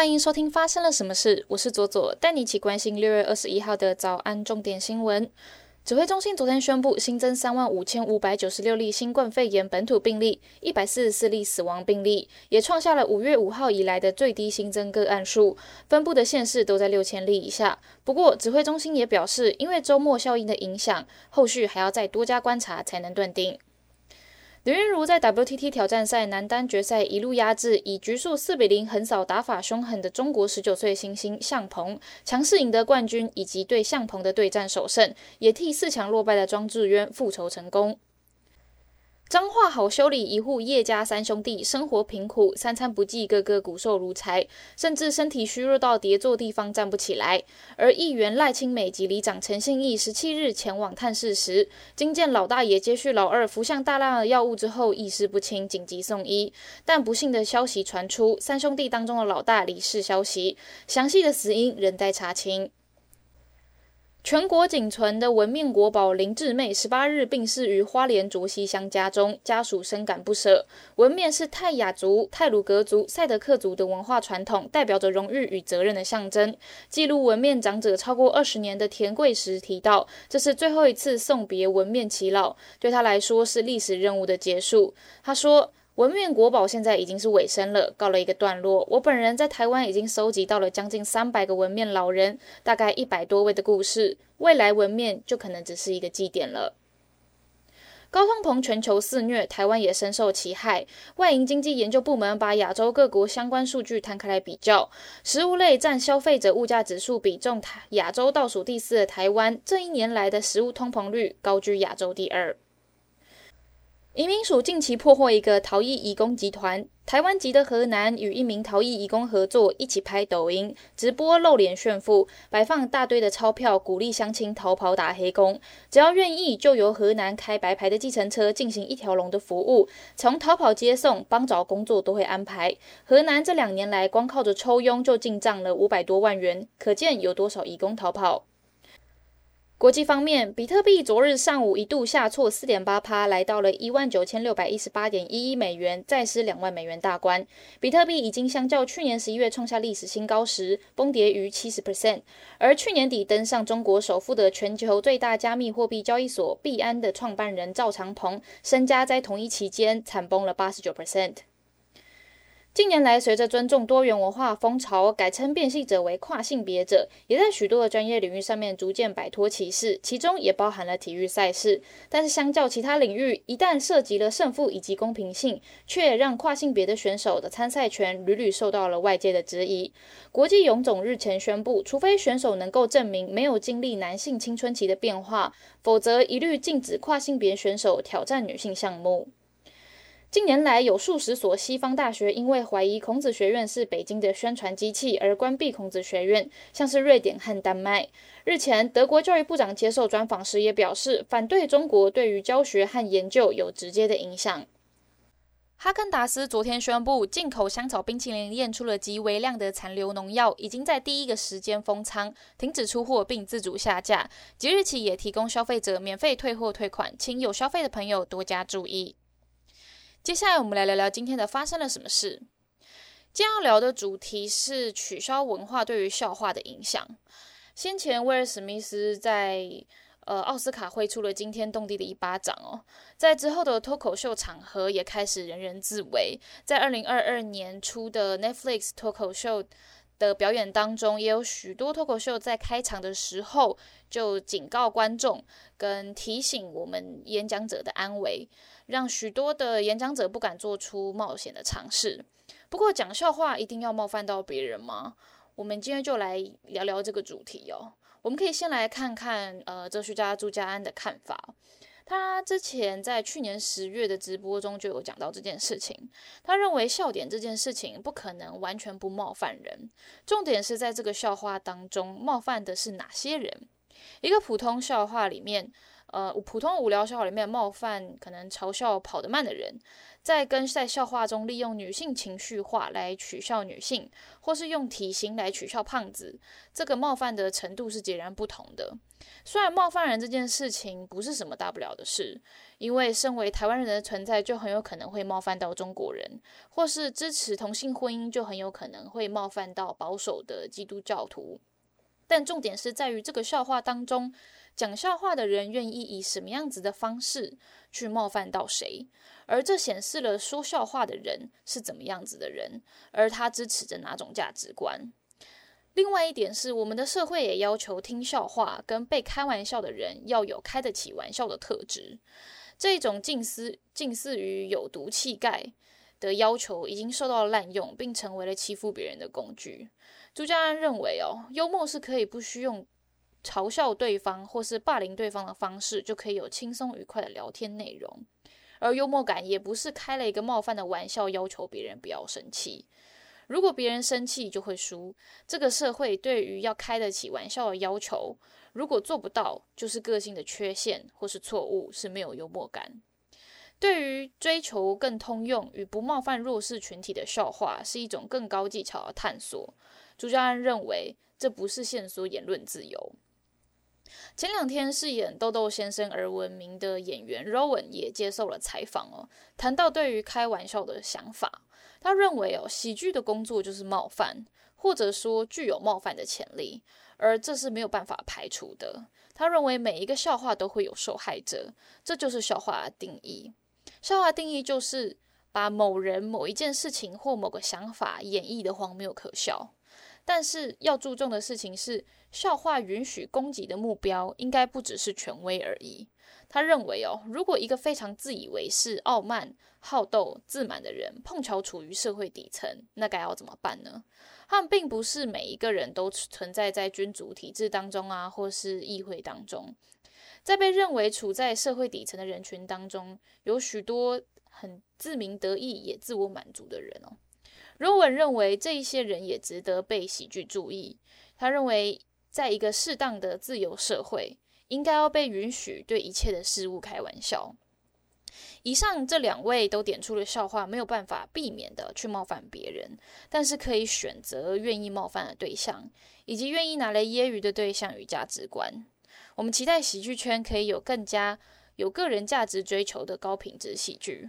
欢迎收听发生了什么事，我是左左，带你一起关心六月二十一号的早安重点新闻。指挥中心昨天宣布新增三万五千五百九十六例新冠肺炎本土病例，一百四十四例死亡病例，也创下了五月五号以来的最低新增个案数。分布的县市都在六千例以下。不过，指挥中心也表示，因为周末效应的影响，后续还要再多加观察才能断定。刘云如在 WTT 挑战赛男单决赛一路压制，以局数四比零横扫打法凶狠的中国十九岁新星向鹏，强势赢得冠军，以及对向鹏的对战首胜，也替四强落败的庄智渊复仇成功。彰化好修理一户叶家三兄弟，生活贫苦，三餐不济，个个骨瘦如柴，甚至身体虚弱到跌坐地方站不起来。而议员赖清美及里长陈信义十七日前往探视时，经见老大爷接续老二服下大量的药物之后意识不清，紧急送医。但不幸的消息传出，三兄弟当中的老大离世消息，详细的死因仍待查清。全国仅存的文面国宝林志妹，十八日病逝于花莲卓溪乡家中，家属深感不舍。文面是泰雅族、泰鲁格族、赛德克族的文化传统，代表着荣誉与责任的象征。记录文面长者超过二十年的田贵时提到，这是最后一次送别文面耆老，对他来说是历史任务的结束。他说。文面国宝现在已经是尾声了，告了一个段落。我本人在台湾已经收集到了将近三百个文面老人，大概一百多位的故事。未来文面就可能只是一个祭典了。高通膨全球肆虐，台湾也深受其害。外银经济研究部门把亚洲各国相关数据摊开来比较，食物类占消费者物价指数比重，台亚洲倒数第四的台湾，这一年来的食物通膨率高居亚洲第二。移民署近期破获一个逃逸移工集团，台湾籍的河南与一名逃逸移工合作，一起拍抖音直播露脸炫富，摆放大堆的钞票，鼓励乡亲逃跑打黑工。只要愿意，就由河南开白牌的计程车进行一条龙的服务，从逃跑接送、帮找工作都会安排。河南这两年来，光靠着抽佣就进账了五百多万元，可见有多少移工逃跑。国际方面，比特币昨日上午一度下挫四点八趴，来到了一万九千六百一十八点一一美元，再失两万美元大关。比特币已经相较去年十一月创下历史新高时，崩跌逾七十 percent。而去年底登上中国首富的全球最大加密货币交易所币安的创办人赵长鹏，身家在同一期间惨崩了八十九 percent。近年来，随着尊重多元文化风潮，改称变性者为跨性别者，也在许多的专业领域上面逐渐摆脱歧视，其中也包含了体育赛事。但是，相较其他领域，一旦涉及了胜负以及公平性，却让跨性别的选手的参赛权屡屡受到了外界的质疑。国际泳总日前宣布，除非选手能够证明没有经历男性青春期的变化，否则一律禁止跨性别选手挑战女性项目。近年来，有数十所西方大学因为怀疑孔子学院是北京的宣传机器而关闭孔子学院，像是瑞典和丹麦。日前，德国教育部长接受专访时也表示，反对中国对于教学和研究有直接的影响。哈根达斯昨天宣布，进口香草冰淇淋验出了极微量的残留农药，已经在第一个时间封仓，停止出货并自主下架。即日起也提供消费者免费退货退款，请有消费的朋友多加注意。接下来我们来聊聊今天的发生了什么事。今天要聊的主题是取消文化对于笑话的影响。先前威尔史密斯在呃奥斯卡挥出了惊天动地的一巴掌哦，在之后的脱口秀场合也开始人人自危。在二零二二年初的 Netflix 脱口秀的表演当中，也有许多脱口秀在开场的时候就警告观众跟提醒我们演讲者的安危。让许多的演讲者不敢做出冒险的尝试。不过，讲笑话一定要冒犯到别人吗？我们今天就来聊聊这个主题哦。我们可以先来看看，呃，哲学家朱家安的看法。他之前在去年十月的直播中就有讲到这件事情。他认为笑点这件事情不可能完全不冒犯人，重点是在这个笑话当中冒犯的是哪些人。一个普通笑话里面。呃，普通无聊笑话里面冒犯可能嘲笑跑得慢的人，在跟在笑话中利用女性情绪化来取笑女性，或是用体型来取笑胖子，这个冒犯的程度是截然不同的。虽然冒犯人这件事情不是什么大不了的事，因为身为台湾人的存在就很有可能会冒犯到中国人，或是支持同性婚姻就很有可能会冒犯到保守的基督教徒。但重点是在于这个笑话当中，讲笑话的人愿意以什么样子的方式去冒犯到谁，而这显示了说笑话的人是怎么样子的人，而他支持着哪种价值观。另外一点是，我们的社会也要求听笑话跟被开玩笑的人要有开得起玩笑的特质，这种近似近似于有毒气概。的要求已经受到滥用，并成为了欺负别人的工具。朱家安认为，哦，幽默是可以不需用嘲笑对方或是霸凌对方的方式，就可以有轻松愉快的聊天内容。而幽默感也不是开了一个冒犯的玩笑，要求别人不要生气。如果别人生气就会输。这个社会对于要开得起玩笑的要求，如果做不到，就是个性的缺陷或是错误，是没有幽默感。对于追求更通用与不冒犯弱势群体的笑话，是一种更高技巧的探索。朱家安认为，这不是限缩言论自由。前两天饰演豆豆先生而闻名的演员 Rowan 也接受了采访哦，谈到对于开玩笑的想法。他认为哦，喜剧的工作就是冒犯，或者说具有冒犯的潜力，而这是没有办法排除的。他认为每一个笑话都会有受害者，这就是笑话的定义。笑话定义就是把某人、某一件事情或某个想法演绎的荒谬可笑。但是要注重的事情是，笑话允许攻击的目标应该不只是权威而已。他认为哦，如果一个非常自以为是、傲慢、好斗、自满的人碰巧处于社会底层，那该要怎么办呢？他们并不是每一个人都存在在君主体制当中啊，或是议会当中。在被认为处在社会底层的人群当中，有许多很自鸣得意也自我满足的人哦。罗文认为这一些人也值得被喜剧注意。他认为，在一个适当的自由社会，应该要被允许对一切的事物开玩笑。以上这两位都点出了笑话没有办法避免的去冒犯别人，但是可以选择愿意冒犯的对象，以及愿意拿来揶揄的对象与价值观。我们期待喜剧圈可以有更加有个人价值追求的高品质喜剧。